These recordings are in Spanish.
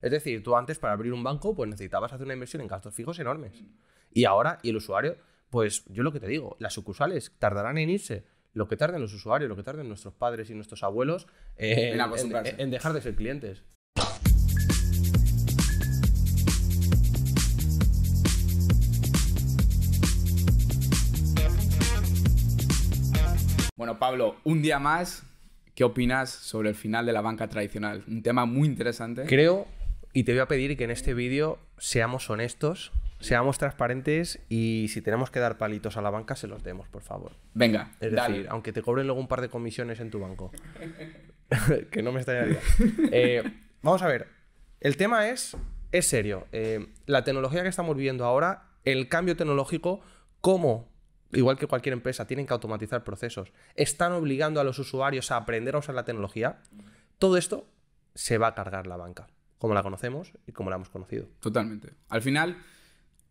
Es decir, tú antes para abrir un banco pues necesitabas hacer una inversión en gastos fijos enormes. Y ahora, y el usuario, pues yo lo que te digo, las sucursales tardarán en irse lo que tarden los usuarios, lo que tarden nuestros padres y nuestros abuelos eh, En en dejar de ser clientes. Bueno, Pablo, un día más, ¿qué opinas sobre el final de la banca tradicional? Un tema muy interesante. Creo, y te voy a pedir que en este vídeo seamos honestos, seamos transparentes y si tenemos que dar palitos a la banca, se los demos, por favor. Venga, Es dale. decir, aunque te cobren luego un par de comisiones en tu banco. que no me extrañaría. Eh, vamos a ver. El tema es, es serio. Eh, la tecnología que estamos viviendo ahora, el cambio tecnológico, cómo, igual que cualquier empresa, tienen que automatizar procesos, están obligando a los usuarios a aprender a usar la tecnología, todo esto se va a cargar la banca, como la conocemos y como la hemos conocido. Totalmente. Al final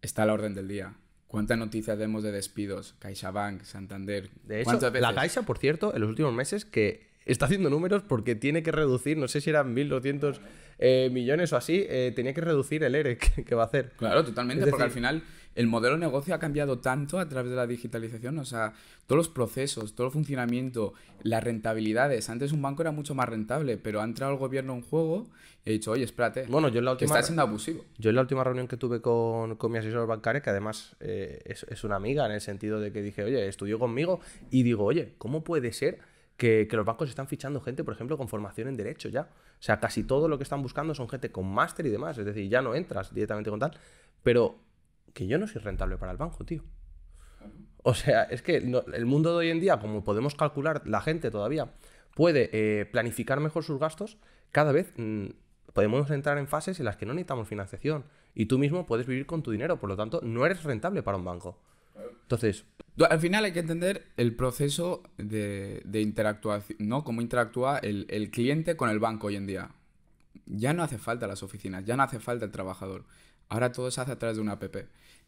está la orden del día. ¿Cuántas noticias vemos de despidos? CaixaBank, Santander. De hecho, la Caixa, por cierto, en los últimos meses que está haciendo números porque tiene que reducir, no sé si eran 1.200 eh, millones o así, eh, tenía que reducir el ERE que, que va a hacer. Claro, totalmente, porque al final el modelo de negocio ha cambiado tanto a través de la digitalización, o sea, todos los procesos, todo el funcionamiento, las rentabilidades. Antes un banco era mucho más rentable, pero ha entrado el gobierno en juego y ha dicho, oye, espérate, Bueno, yo en la que última, está siendo abusivo. yo en la última reunión que tuve con, con mi asesor bancario, que además eh, es, es una amiga en el sentido de que dije, oye, estudió conmigo y digo, oye, ¿cómo puede ser que, que los bancos están fichando gente, por ejemplo, con formación en derecho ya? O sea, casi todo lo que están buscando son gente con máster y demás, es decir, ya no entras directamente con tal, pero que yo no soy rentable para el banco, tío. O sea, es que no- el mundo de hoy en día, como podemos calcular, la gente todavía puede eh, planificar mejor sus gastos, cada vez mm, podemos entrar en fases en las que no necesitamos financiación y tú mismo puedes vivir con tu dinero, por lo tanto, no eres rentable para un banco. Entonces, Al final hay que entender el proceso de, de interactuación, ¿no? Cómo interactúa el, el cliente con el banco hoy en día. Ya no hace falta las oficinas, ya no hace falta el trabajador. Ahora todo se hace a través de una app.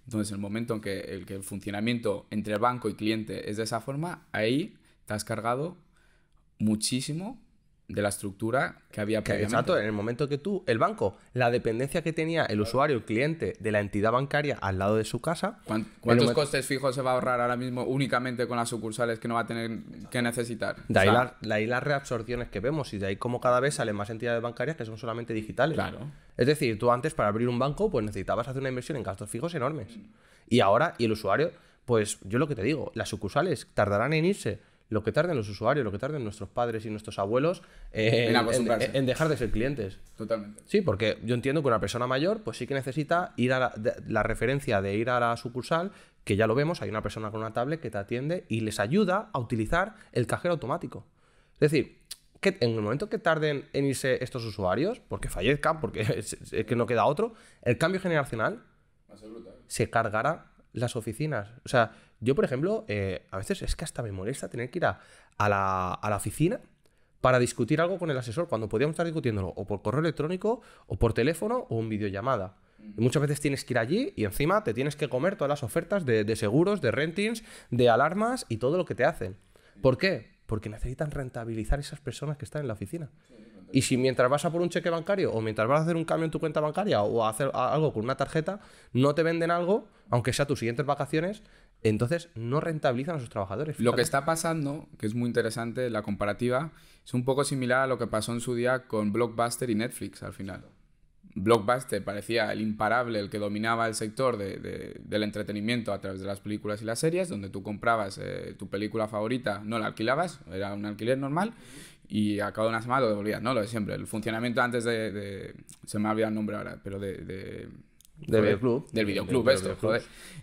Entonces, el momento en que el, que el funcionamiento entre banco y cliente es de esa forma, ahí te has cargado muchísimo de la estructura que había previamente. exacto, en el momento que tú, el banco, la dependencia que tenía el usuario, el cliente de la entidad bancaria al lado de su casa, ¿Cuán- en el ¿Cuántos momento- costes fijos se va a ahorrar ahora mismo únicamente con las sucursales que no va a tener que necesitar? de ahí, O sea, las- de ahí las reabsorciones que vemos y de ahí como cada vez salen más entidades bancarias que son solamente digitales. Claro. Es decir, tú antes para abrir un banco pues necesitabas hacer una inversión en gastos fijos enormes. Y ahora, y el usuario, pues yo lo que te digo, las sucursales tardarán en irse lo que tarden los usuarios, lo que tarden nuestros padres y nuestros abuelos eh, En en, acostumbrarse. en- en dejar de ser clientes. Totalmente. Sí, porque yo entiendo que una persona mayor, pues sí que necesita ir a la, de- la referencia de ir a la sucursal, que ya lo vemos, hay una persona con una tablet que te atiende y les ayuda a utilizar el cajero automático. Es decir, que en el momento que tarden en irse estos usuarios, porque fallezcan, porque es, es que no queda otro, el cambio generacional se cargará las oficinas. O sea, yo, por ejemplo, eh, a veces es que hasta me molesta tener que ir a, a la, a la oficina para discutir algo con el asesor, cuando podíamos estar discutiéndolo o por correo electrónico, o por teléfono, o en videollamada. Y muchas veces tienes que ir allí y encima te tienes que comer todas las ofertas de, de seguros, de rentings, de alarmas y todo lo que te hacen. ¿Por qué? Porque necesitan rentabilizar esas personas que están en la oficina. Y si mientras vas a por un cheque bancario o mientras vas a hacer un cambio en tu cuenta bancaria o a hacer algo con una tarjeta, no te venden algo, aunque sea tus siguientes vacaciones, entonces no rentabilizan a sus trabajadores. Lo que está pasando, que es muy interesante, la comparativa, es un poco similar a lo que pasó en su día con Blockbuster y Netflix al final. Blockbuster parecía el imparable, el que dominaba el sector de- de- del entretenimiento a través de las películas y las series, donde tú comprabas eh, tu película favorita, no la alquilabas, era un alquiler normal, y a cabo de una semana lo devolvías, ¿no? Lo de siempre. El funcionamiento antes de... de- se me ha olvidado el nombre ahora, pero de... de Del videoclub. Del videoclub, De- esto, joder.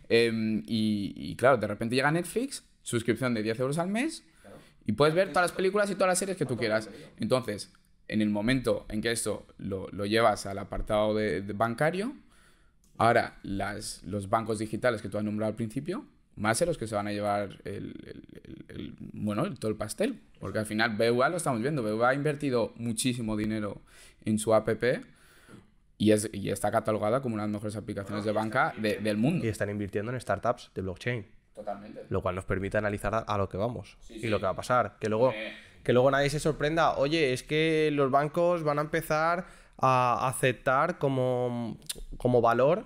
Em, y, y claro, de repente llega Netflix, suscripción de 10 euros al mes, y puedes ver todas las películas y todas las series que tú quieras. Entonces, en el momento en que esto lo, lo llevas al apartado de bancario, ahora las, los bancos digitales que tú has nombrado al principio a ser los que se van a llevar el, el- el- bueno, todo el pastel. Porque al final BVA lo estamos viendo. BVA ha invertido muchísimo dinero en su app y, es, y está catalogada como una de las mejores aplicaciones de banca de- del mundo. Y están invirtiendo en startups de blockchain. Totalmente. lo cual nos permite analizar a, a lo que vamos y lo que va a pasar. Que luego, que luego nadie se sorprenda, oye, es que los bancos van a empezar a aceptar como, como valor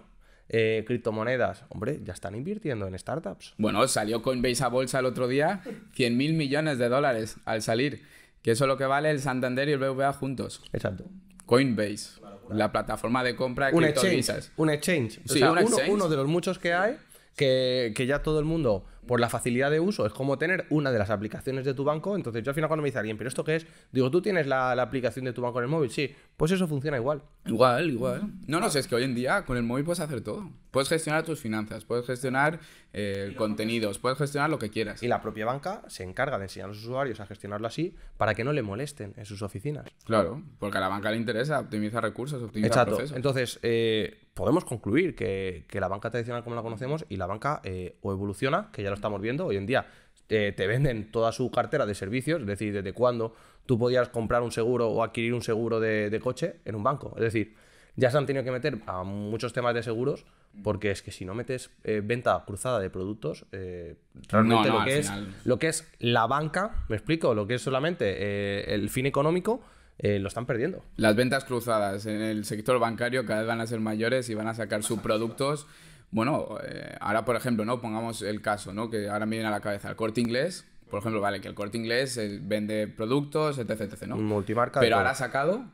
eh, criptomonedas. Hombre, ya están invirtiendo en startups. Bueno, salió Coinbase a bolsa el otro día 100 mil millones de dólares al salir. Que eso es lo que vale el Santander y el BVA juntos. Exacto. Coinbase, la plataforma de compra de Un exchange. Un exchange. O Sí, sea, un uno, exchange. uno de los muchos que hay que, que ya todo el mundo, por la facilidad de uso, es como tener una de las aplicaciones de tu banco. Entonces, yo al final cuando me dice alguien, ¿pero esto qué es? Digo, ¿tú tienes la, la aplicación de tu banco en el móvil? Sí. Pues eso funciona igual. Igual, igual. No, no sé, es que hoy en día con el móvil puedes hacer todo. Puedes gestionar tus finanzas, puedes gestionar eh, contenidos, puedes gestionar lo que quieras. Y la propia banca se encarga de enseñar a los usuarios a gestionarlo así para que no le molesten en sus oficinas. Claro, porque a la banca le interesa, optimiza recursos, optimiza Exacto. procesos. Entonces, eh, podemos concluir que, que la banca tradicional como la conocemos y la banca eh, o evoluciona, que ya lo estamos viendo, hoy en día eh, te venden toda su cartera de servicios, es decir, desde cuándo tú podías comprar un seguro o adquirir un seguro de, de coche en un banco. Es decir, ya se han tenido que meter a muchos temas de seguros porque es que si no metes eh, venta cruzada de productos, eh, realmente No, no, lo, que es, final- lo que es la banca, me explico, lo que es solamente eh, el fin económico, lo están perdiendo. Las ventas cruzadas en el sector bancario cada vez van a ser mayores y van a sacar subproductos. Bueno, eh, ahora por ejemplo, ¿no? Pongamos el caso, ¿no? Que ahora me viene a la cabeza el corte inglés. Por ejemplo, vale, que el corte inglés eh, vende productos, etc, etc, ¿no? Multimarca. Pero ahora ha sacado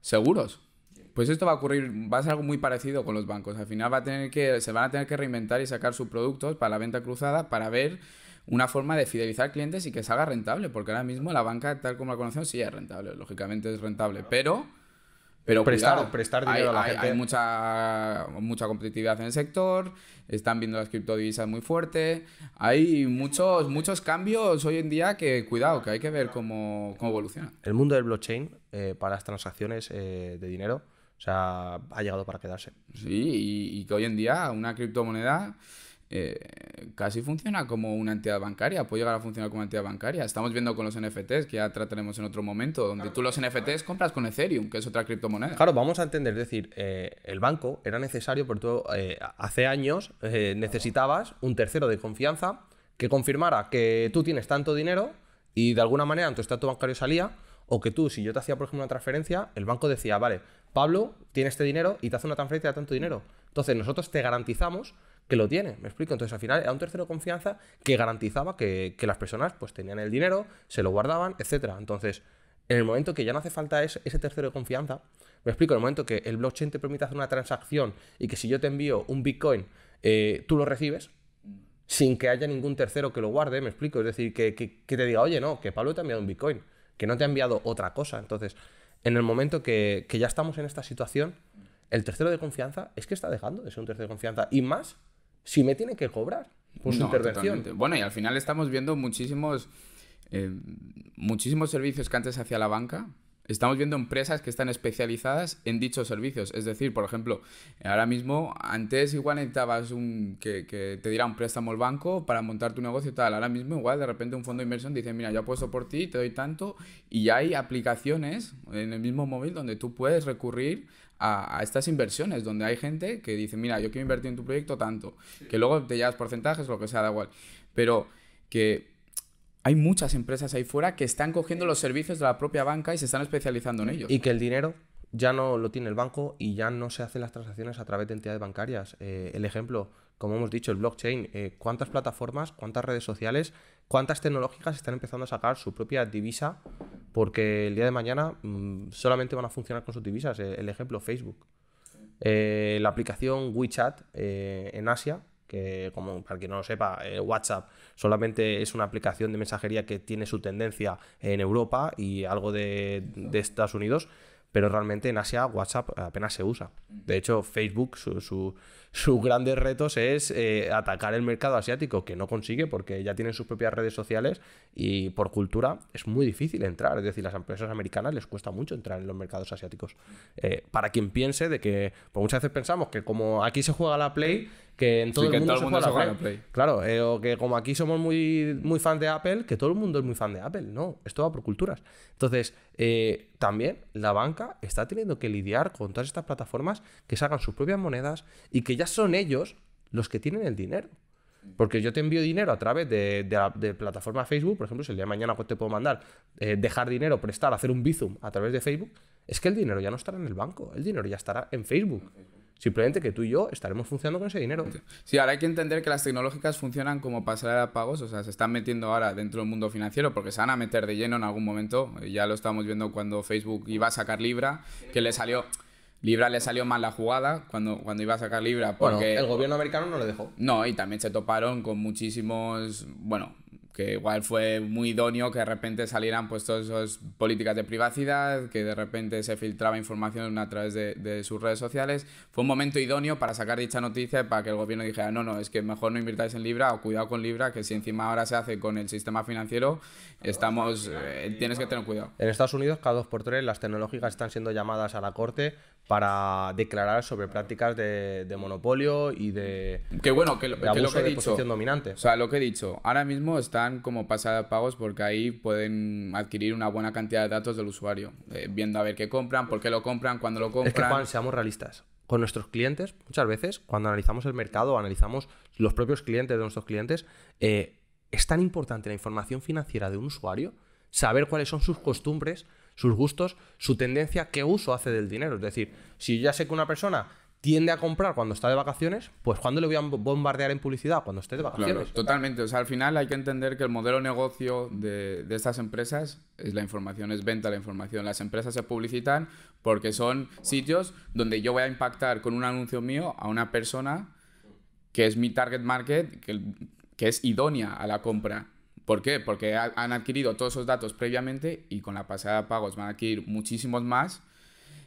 seguros. Pues esto va a ocurrir, va a ser algo muy parecido con los bancos. Al final va a tener que, se van a tener que reinventar y sacar sus productos para la venta cruzada para ver una forma de fidelizar clientes y que salga rentable. Porque ahora mismo la banca, tal como la conocemos, sí es rentable. Lógicamente es rentable. Pero. Pero Prestar- cuidado, prestar hay- dinero a la hay- gente. Hay mucha, mucha competitividad en el sector, están viendo las criptodivisas muy fuerte. Hay muchos, muchos cambios hoy en día que, cuidado, que hay que ver cómo, cómo evoluciona. El mundo del blockchain eh, para las transacciones eh, de dinero, o sea, ha llegado para quedarse. Sí, y, y que hoy en día una criptomoneda eh, casi funciona como una entidad bancaria, puede llegar a funcionar como una entidad bancaria. Estamos viendo con los NFTs, que ya trataremos en otro momento, donde tú los NFTs compras con Ethereum, que es otra criptomoneda. Claro, vamos a entender, es decir, eh, el banco era necesario porque tú eh, hace años eh, necesitabas un tercero de confianza que confirmara que tú tienes tanto dinero y de alguna manera en tu estatus bancario salía, o que tú, si yo te hacía, por ejemplo, una transferencia, el banco decía, vale, Pablo tiene este dinero y te hace una transferencia de tanto dinero. Entonces nosotros te garantizamos que lo tiene, ¿me explico? Entonces al final era un tercero de confianza que garantizaba que, las personas pues tenían el dinero, se lo guardaban, etcétera. Entonces, en el momento que ya no hace falta ese, tercero de confianza, me explico, en el momento que el blockchain te permite hacer una transacción y que si yo te envío un Bitcoin, eh, tú lo recibes sin que haya ningún tercero que lo guarde, me explico. Es decir, que, que- te diga, oye, no, que Pablo te ha enviado un Bitcoin, que no te ha enviado otra cosa. Entonces, en el momento que ya estamos en esta situación, el tercero de confianza es que está dejando de ser un tercero de confianza. Y más, si me tiene que cobrar por su No, intervención. totalmente. Bueno, y al final estamos viendo muchísimos, eh, muchísimos servicios que antes hacía la banca. Estamos viendo empresas que están especializadas en dichos servicios. Es decir, por ejemplo, ahora mismo, antes igual necesitabas un, que, que te diera un préstamo el banco para montar tu negocio y tal. Ahora mismo, igual, de repente un fondo de inversión dice, mira, yo apuesto por ti, te doy tanto. Y hay aplicaciones en el mismo móvil donde tú puedes recurrir a, a estas inversiones, donde hay gente que dice, mira, yo quiero invertir en tu proyecto tanto, que luego te llevas porcentajes, lo que sea, da igual. Pero que hay muchas empresas ahí fuera que están cogiendo los servicios de la propia banca y se están especializando en ellos. Y que el dinero ya no lo tiene el banco y ya no se hacen las transacciones a través de entidades bancarias. Eh, el ejemplo, como hemos dicho, el blockchain. eh, ¿Cuántas plataformas, cuántas redes sociales, cuántas tecnológicas están empezando a sacar su propia divisa? Porque el día de mañana mm, solamente van a funcionar con sus divisas. Eh, el ejemplo, Facebook. Eh, la aplicación WeChat eh, en Asia, que como para quien no lo sepa, eh, WhatsApp solamente es una aplicación de mensajería que tiene su tendencia en Europa y algo de, de Estados Unidos, pero realmente en Asia WhatsApp apenas se usa. De hecho, Facebook, su, su- sus grandes retos es eh, atacar el mercado asiático, que no consigue porque ya tienen sus propias redes sociales y por cultura es muy difícil entrar. Es decir, las empresas americanas les cuesta mucho entrar en los mercados asiáticos. Eh, para quien piense de que, pues muchas veces pensamos que como aquí se juega la Play, que en todo, Sí, el, que en mundo todo el se mundo juega se juega la la Play. Play. Claro, eh, o que como aquí somos muy, muy fan de Apple, que todo el mundo es muy fan de Apple. No, esto va por culturas. Entonces, eh, también la banca está teniendo que lidiar con todas estas plataformas que sacan sus propias monedas y que ya son ellos los que tienen el dinero. Porque yo te envío dinero a través de, de la de plataforma Facebook, por ejemplo, si el día de mañana pues, te puedo mandar, eh, dejar dinero, prestar, hacer un Bizum a través de Facebook, es que el dinero ya no estará en el banco, el dinero ya estará en Facebook. Simplemente que tú y yo estaremos funcionando con ese dinero. Sí, ahora hay que entender que las tecnológicas funcionan como pasarela de pagos, o sea, se están metiendo ahora dentro del mundo financiero porque se van a meter de lleno en algún momento. Ya lo estamos viendo cuando Facebook iba a sacar Libra, que le salió... Libra le salió mal la jugada cuando, cuando iba a sacar Libra Bueno, porque... el gobierno americano no le dejó. No, y también se toparon con muchísimos, bueno, que igual fue muy idóneo que de repente salieran pues todas esas políticas de privacidad, que de repente se filtraba información a través de, de sus redes sociales. Fue un momento idóneo para sacar dicha noticia y para que el gobierno dijera, no, no, es que mejor no invirtáis en Libra o cuidado con Libra, que si encima ahora se hace con el sistema financiero, estamos, eh, tienes que tener cuidado. En Estados Unidos, cada dos por tres, las tecnológicas están siendo llamadas a la corte para declarar sobre prácticas de, de monopolio y de, Que bueno, que, lo- que lo que he dicho, dominante. O sea, lo que he dicho, ahora mismo como pasada de pagos porque ahí pueden adquirir una buena cantidad de datos del usuario, eh, viendo a ver qué compran, por qué lo compran, cuándo lo compran. Es que, Juan, seamos realistas. Con nuestros clientes, muchas veces, cuando analizamos el mercado analizamos los propios clientes de nuestros clientes, eh, es tan importante la información financiera de un usuario, saber cuáles son sus costumbres, sus gustos, su tendencia, qué uso hace del dinero. Es decir, si yo ya sé que una persona tiende a comprar cuando está de vacaciones, pues ¿cuándo le voy a bombardear en publicidad? Cuando esté de Claro, vacaciones. totalmente. O sea, al final hay que entender que el modelo negocio de, de estas empresas es la información, es venta la información. Las empresas se publicitan porque son sitios donde yo voy a impactar con un anuncio mío a una persona que es mi target market, que, que es idónea a la compra. ¿Por qué? Porque ha- han adquirido todos esos datos previamente y con la pasada de pagos van a adquirir muchísimos más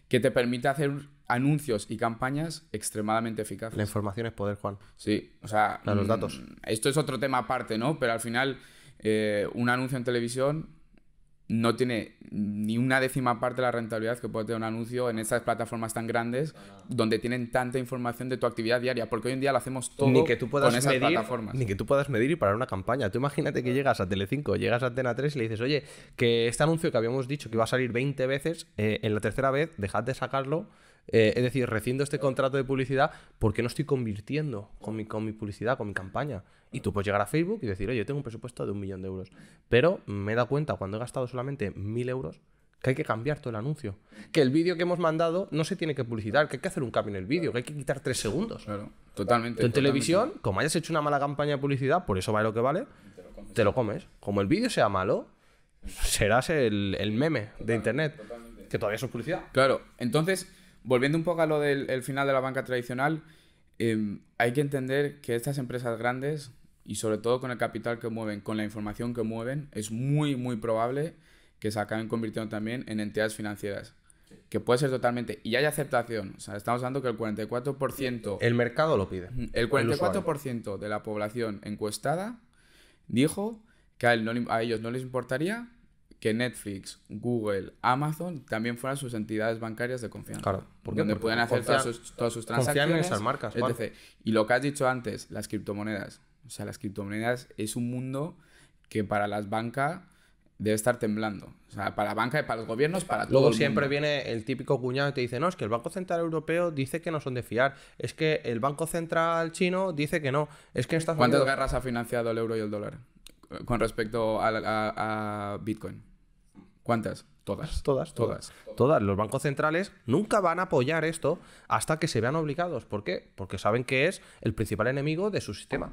que te permite hacer anuncios y campañas extremadamente eficaces. La información es poder, Juan. Sí, o sea, Claro, los mm, datos. Esto es otro tema aparte, ¿no? Pero al final, eh, un anuncio en televisión no tiene ni una décima parte de la rentabilidad que puede tener un anuncio en estas plataformas tan grandes donde tienen tanta información de tu actividad diaria, porque hoy en día lo hacemos todo ni que tú puedas con esas medir, plataformas. ni que tú puedas medir y parar una campaña. Tú imagínate que llegas a Telecinco, llegas a Antena 3 y le dices, oye, que este anuncio que habíamos dicho que iba a salir 20 veces, eh, en la tercera vez dejad de sacarlo. Eh, es decir, reciendo este contrato de publicidad, ¿por qué no estoy convirtiendo con mi, con mi publicidad, con mi campaña? Y tú puedes llegar a Facebook y decir, oye, yo tengo un presupuesto de un millón de euros. Pero me he dado cuenta cuando he gastado solamente mil euros que hay que cambiar todo el anuncio. Que el vídeo que hemos mandado no se tiene que publicitar, que hay que hacer un cambio en el vídeo, que hay que quitar tres segundos. Claro, totalmente. Tú en totalmente. televisión, como hayas hecho una mala campaña de publicidad, por eso vale lo que vale, te lo comes. Como el vídeo sea malo, serás el, el meme de internet. Que todavía eso es publicidad. Claro, entonces, volviendo un poco a lo del el final de la banca tradicional, eh, hay que entender que estas empresas grandes, y sobre todo con el capital que mueven, con la información que mueven, es muy, muy probable que se acaben convirtiendo también en entidades financieras. Que puede ser totalmente. Y hay aceptación. O sea, estamos hablando que el 44%. El mercado lo pide. El usuario. 44% de la población encuestada dijo que a, él no le- a ellos no les importaría que Netflix, Google, Amazon también fueran sus entidades bancarias de confianza. Claro. ¿Por qué? Donde Porque pueden hacer todas sus, todas sus confían en transacciones. esas marcas, etc. Y lo que has dicho antes, las criptomonedas. O sea, las criptomonedas es un mundo que para las bancas debe estar temblando. O sea, para la banca y para los gobiernos, para todo Luego el siempre mundo. viene el típico cuñado y te dice, no, es que el Banco Central Europeo dice que no son de fiar. Es que el Banco Central chino dice que no. Es que en Estados ¿Cuántas Unidos... guerras ha financiado el euro y el dólar con respecto a, a- a Bitcoin? ¿Cuántas? Todas. Todas, todas. Todas. Los bancos centrales nunca van a apoyar esto hasta que se vean obligados. ¿Por qué? Porque saben que es el principal enemigo de su sistema.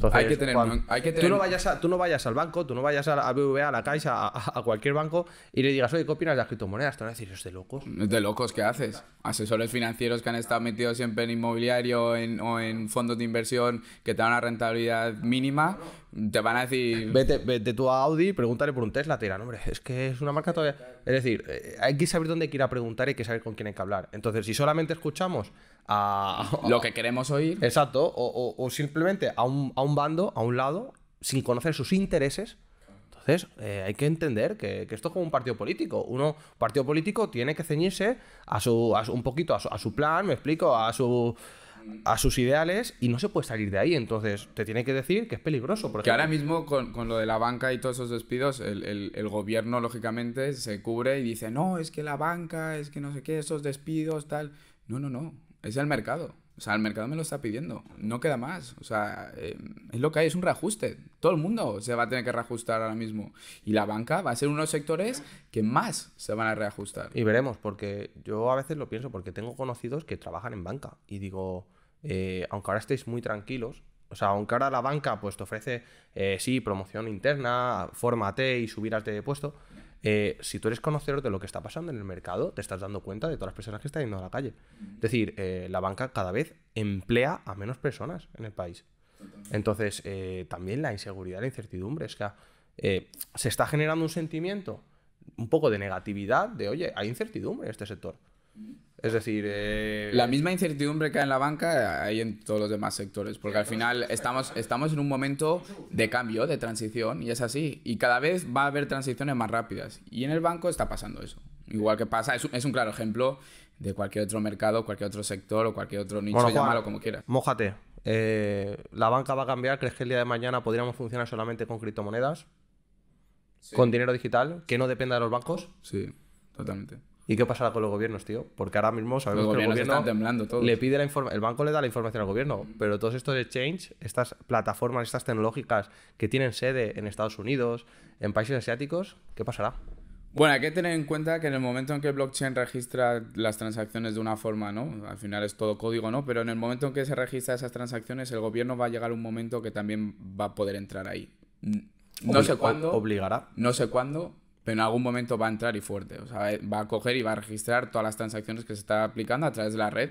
Entonces, Hay que tener- Juan, hay que Tú, no vayas a- tú no vayas al banco, tú no vayas a, la- a BVA, a la Caixa, a, cualquier banco y le digas, oye, ¿qué opinas de las criptomonedas? Te van a decir, es de locos. Es de locos que haces. Asesores financieros que han estado metidos siempre en inmobiliario en- o en fondos de inversión que te dan una rentabilidad mínima, te van a decir... Vete, vete tú a Audi, pregúntale por un Tesla, te dirán, hombre, es que es una marca todavía. Es decir, eh, hay que saber dónde hay que ir a preguntar y hay que saber con quién hay que hablar. Entonces, si solamente escuchamos a, Lo que queremos oír. Exacto, o, o- o simplemente a un, a un bando, a un lado, sin conocer sus intereses. Entonces, eh, hay que entender que, que esto es como un partido político. Uno, partido político, tiene que ceñirse a su, a su- un poquito a su, a su plan, me explico, a su a sus ideales y no se puede salir de ahí. Entonces, te tiene que decir que es peligroso. Por Que ahora mismo con, con lo de la banca y todos esos despidos, el, el- el gobierno lógicamente se cubre y dice, no, es que la banca, es que no sé qué, esos despidos, tal. No, no, no, es el mercado. O sea, el mercado me lo está pidiendo. No queda más. O sea, eh, es lo que hay, es un reajuste. Todo el mundo se va a tener que reajustar ahora mismo. Y la banca va a ser uno de los sectores que más se van a reajustar. Y veremos, porque yo a veces lo pienso, porque tengo conocidos que trabajan en banca. Y digo, eh, aunque ahora estéis muy tranquilos, o sea, aunque ahora la banca pues te ofrece, eh, sí, promoción interna, fórmate y subirás de puesto, eh, si tú eres conocedor de lo que está pasando en el mercado, te estás dando cuenta de todas las personas que están yendo a la calle. Es decir, eh, la banca cada vez emplea a menos personas en el país. Entonces, eh, también la inseguridad, la incertidumbre, es que se está generando un sentimiento un poco de negatividad de, oye, hay incertidumbre en este sector. Es decir, eh, la misma incertidumbre que hay en la banca hay en todos los demás sectores, porque al final estamos, estamos en un momento de cambio, de transición, y es así. Y cada vez va a haber transiciones más rápidas. Y en el banco está pasando eso. Igual que pasa, es un, es un claro ejemplo de cualquier otro mercado, cualquier otro sector o cualquier otro nicho, Bueno, llámalo como quieras. Mójate. Eh, ¿La banca va a cambiar? ¿Crees que el día de mañana podríamos funcionar solamente con criptomonedas? ¿Con dinero digital? ¿Que no dependa de los bancos? Sí, totalmente. ¿Y qué pasará con los gobiernos, tío? Porque ahora mismo Los sabemos que el gobierno están temblando todos. le pide la informa- el banco le da la información al gobierno, pero todos estos exchange, estas plataformas, estas tecnológicas que tienen sede en Estados Unidos, en países asiáticos, ¿qué pasará? Bueno, hay que tener en cuenta que en el momento en que el blockchain registra las transacciones de una forma, ¿no? Al final es todo código, ¿no? Pero en el momento en que se registra esas transacciones, el gobierno va a llegar un momento que también va a poder entrar ahí. No Obli- sé cuándo, Obligará. no sé cuándo, pero en algún momento va a entrar y fuerte. O sea, va a coger y va a registrar todas las transacciones que se está aplicando a través de la red.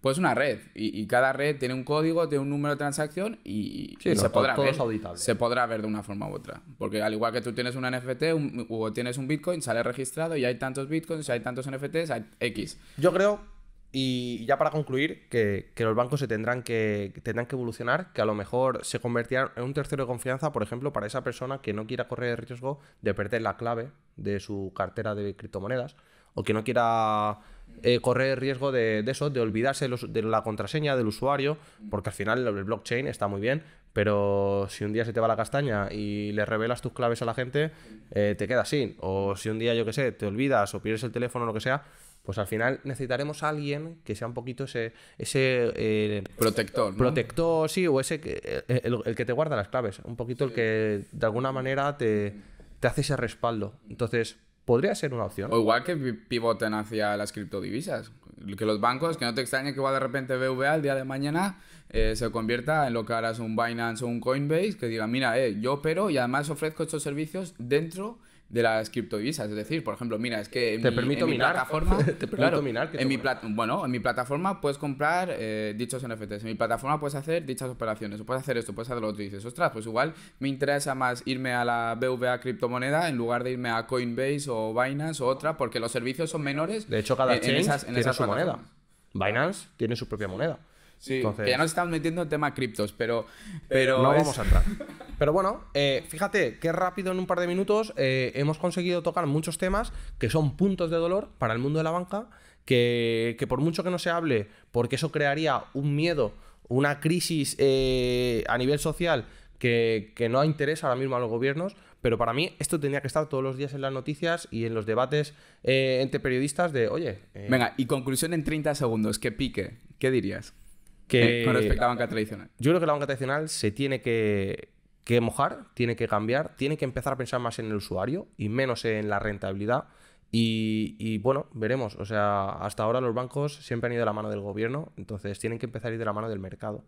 Pues una red. Y, y cada red tiene un código, tiene un número de transacción y, Sí, y no, se podrá todo ver. es auditable. Se podrá ver de una forma u otra. Porque al igual que tú tienes un NFT un- o tienes un Bitcoin, sale registrado y hay tantos Bitcoins, hay tantos NFTs, hay X. Yo creo, y ya para concluir, que, que los bancos se tendrán que, tendrán que evolucionar, que a lo mejor se convertirán en un tercero de confianza, por ejemplo, para esa persona que no quiera correr el riesgo de perder la clave de su cartera de criptomonedas, o que no quiera eh, correr el riesgo de, de eso, de olvidarse de, la contraseña del usuario, porque al final el blockchain está muy bien, pero si un día se te va la castaña y le revelas tus claves a la gente, eh, te quedas sin. O si un día, yo que sé, te olvidas o pierdes el teléfono o lo que sea, pues al final necesitaremos a alguien que sea un poquito ese, ese eh, Protector. ¿no? protector, sí, o ese que, eh, el, el que te guarda las claves, un poquito el que de alguna manera te, te hace ese respaldo. Entonces, podría ser una opción. O igual que pi- pivoten hacia las criptodivisas. Que los bancos, que no te extrañe que igual de repente BVA el día de mañana eh, se convierta en lo que ahora es un Binance o un Coinbase, que diga, mira, eh, yo opero y además ofrezco estos servicios dentro de las criptodivisas. Es decir, por ejemplo, mira, es que en Te mi, permito en mi plataforma... Te permito claro, minar, que te en mi plat- bueno, en mi plataforma puedes comprar eh, dichos NFTs. En mi plataforma puedes hacer dichas operaciones. O puedes hacer esto, puedes hacer lo otro. Y dices, ostras, pues igual me interesa más irme a la BVA criptomoneda en lugar de irme a Coinbase o Binance o otra, porque los servicios son menores. De hecho, cada en- en exchange esas- en tiene esas su moneda. Binance tiene su propia moneda. Sí, Entonces- que ya nos estamos metiendo en tema criptos, pero. pero no es- vamos a entrar. Pero bueno, eh, fíjate qué rápido en un par de minutos eh, hemos conseguido tocar muchos temas que son puntos de dolor para el mundo de la banca, que, que por mucho que no se hable, porque eso crearía un miedo, una crisis eh, a nivel social que, que no interesa ahora mismo a los gobiernos, pero para mí esto tendría que estar todos los días en las noticias y en los debates eh, entre periodistas de, oye, eh, Venga, y conclusión en 30 segundos. Que pique. ¿Qué dirías? Que Eh, con respecto a banca tradicional. Yo creo que la banca tradicional se tiene que, que mojar, tiene que cambiar, tiene que empezar a pensar más en el usuario y menos en la rentabilidad. Y, y, bueno, veremos. O sea, hasta ahora los bancos siempre han ido de la mano del gobierno, entonces tienen que empezar a ir de la mano del mercado.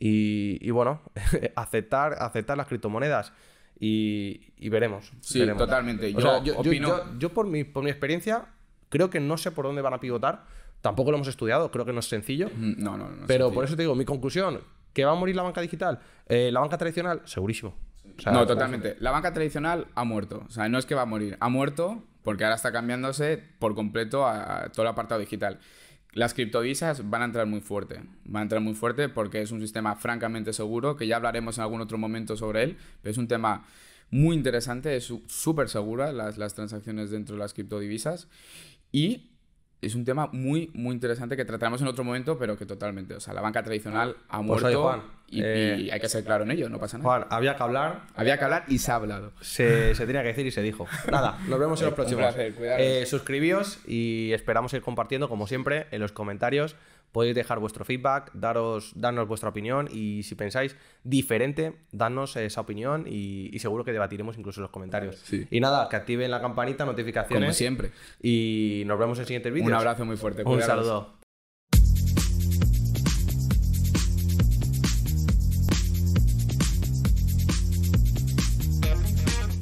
Y, y bueno, aceptar, aceptar las criptomonedas y, y veremos. Sí, veremos. totalmente. O Yo, sea, yo, yo- opino. yo- yo por, mi, por mi experiencia creo que no sé por dónde van a pivotar. Tampoco lo hemos estudiado, creo que no es sencillo. Mm, No, no, no. Pero por eso te digo, mi conclusión, ¿que va a morir la banca digital? Eh, ¿La banca tradicional? Segurísimo. O sea, No, totalmente. La banca tradicional ha muerto. O sea, no es que va a morir. Ha muerto porque ahora está cambiándose por completo a, todo el apartado digital. Las criptodivisas van a entrar muy fuerte. Van a entrar muy fuerte porque es un sistema francamente seguro, que ya hablaremos en algún otro momento sobre él, pero es un tema muy interesante, es súper segura las, las transacciones dentro de las criptodivisas. Y es un tema muy, muy interesante que trataremos en otro momento, pero que totalmente, o sea, la banca tradicional ha Pues muerto oye, Juan, y, eh, y hay que ser claro en ello, no pasa nada. Juan, había que hablar, Había que hablar y se ha hablado. se, se tenía que decir y se dijo. Nada, nos vemos en los Un próximos. placer, cuidaros. Eh, suscribíos y esperamos ir compartiendo, como siempre, en los comentarios podéis dejar vuestro feedback, daros, darnos vuestra opinión y si pensáis diferente, danos esa opinión y, y seguro que debatiremos incluso en los comentarios. Sí. Y nada, que activen la campanita, notificaciones. Como siempre. Y nos vemos en siguientes vídeos. Un abrazo muy fuerte. Un cuidaros. saludo.